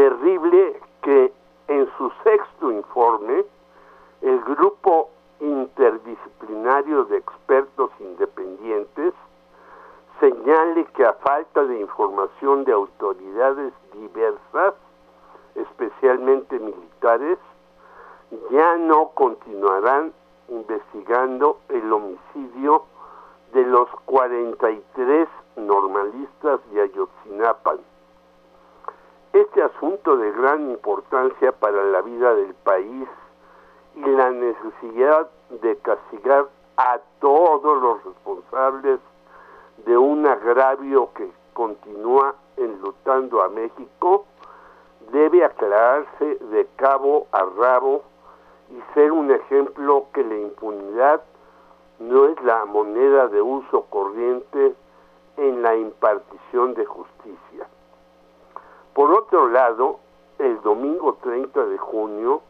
Terrible que en su sexto informe el grupo interdisciplinario de expertos independientes señale que a falta de información de autoridades diversas, especialmente militares, ya no continuarán investigando el homicidio de los 43 normalistas de Ayotzinapa. Este asunto de gran importancia para la vida del país y la necesidad de castigar a todos los responsables de un agravio que continúa enlutando a México debe aclararse de cabo a rabo y ser un ejemplo que la impunidad no es la moneda de uso corriente en la impartición de justicia. Por otro lado, el domingo 30 de junio,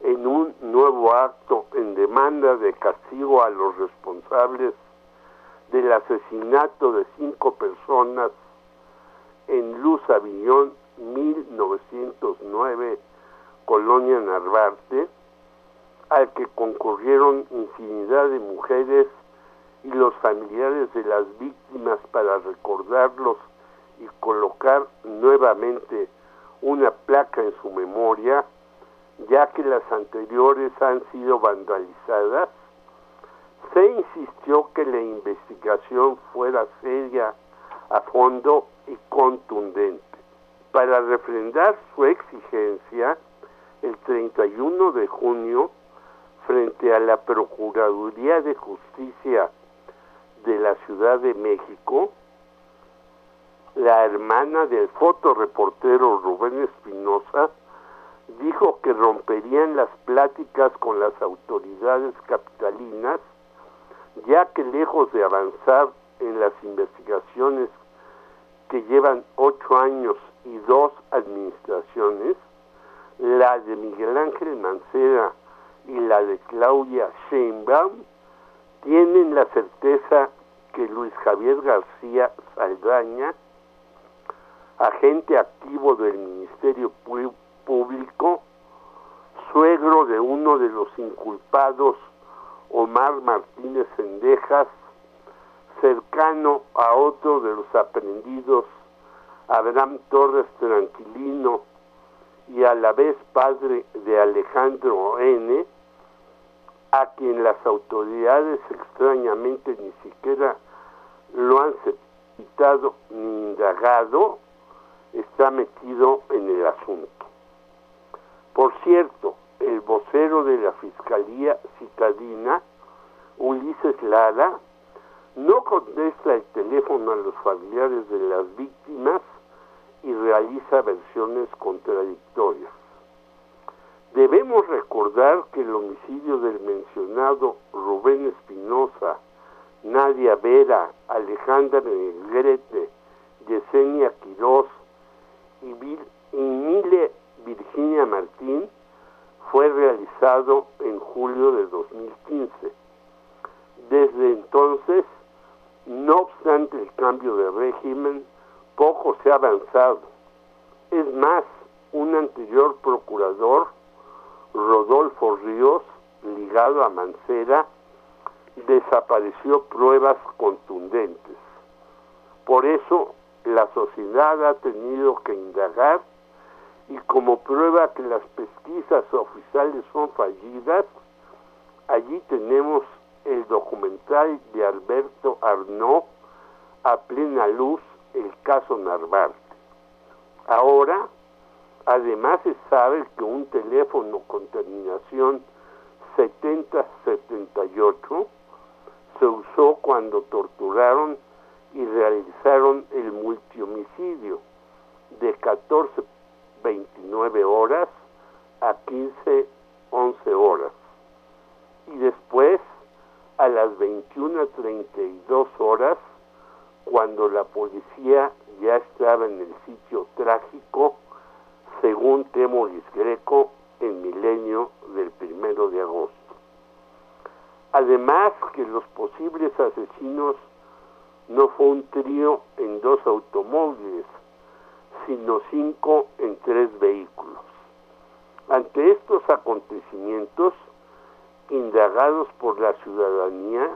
en un nuevo acto en demanda de castigo a los responsables del asesinato de cinco personas en Luz Avillón 1909, Colonia Narvarte, al que concurrieron infinidad de mujeres y los familiares de las víctimas para recordarlos y colocar nuevamente una placa en su memoria, ya que las anteriores han sido vandalizadas, se insistió que la investigación fuera seria, a fondo y contundente. Para refrendar su exigencia, el 31 de junio, frente a la Procuraduría de Justicia de la Ciudad de México, la hermana del fotoreportero Rubén Espinosa dijo que romperían las pláticas con las autoridades capitalinas, ya que lejos de avanzar en las investigaciones que llevan ocho años y dos administraciones, la de Miguel Ángel Mancera y la de Claudia Sheinbaum, tienen la certeza que Luis Javier García Saldaña, agente activo del Ministerio Público, suegro de uno de los inculpados, Omar Martínez Sendejas, cercano a otro de los aprendidos, Abraham Torres Tranquilino, y a la vez padre de Alejandro N., a quien las autoridades extrañamente ni siquiera lo han citado ni indagado, está metido en el asunto. Por cierto, el vocero de la Fiscalía Citadina, Ulises Lara, no contesta el teléfono a los familiares de las víctimas y realiza versiones contradictorias. Debemos recordar que el homicidio del mencionado Rubén Espinosa, Nadia Vera, Alejandra Negrete, Yesenia Quirós y, y Mile Virginia Martín fue realizado en julio de 2015. Desde entonces, no obstante el cambio de régimen, poco se ha avanzado. Es más, un anterior procurador, Rodolfo Ríos, ligado a Mancera, desapareció pruebas contundentes. Por eso la sociedad ha tenido que indagar y como prueba que las pesquisas oficiales son fallidas, allí tenemos el documental de Alberto Arnaud a plena luz el caso Narvarte. Ahora, además se sabe que un teléfono con terminación 7078 se usó cuando torturaron y realizaron las 21.32 horas, cuando la policía ya estaba en el sitio trágico, según Temoris Greco, en Milenio del primero de agosto. Además que los posibles asesinos no fue un trío en dos automóviles, sino cinco en tres vehículos. Ante estos acontecimientos, indagados por la ciudadanía,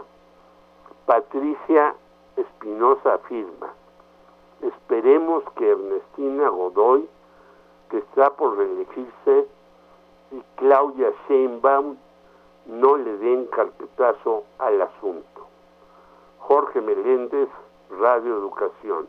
Patricia Espinosa afirma, esperemos que Ernestina Godoy, que está por reelegirse, y Claudia Sheinbaum no le den carpetazo al asunto. Jorge Meléndez, Radio Educación.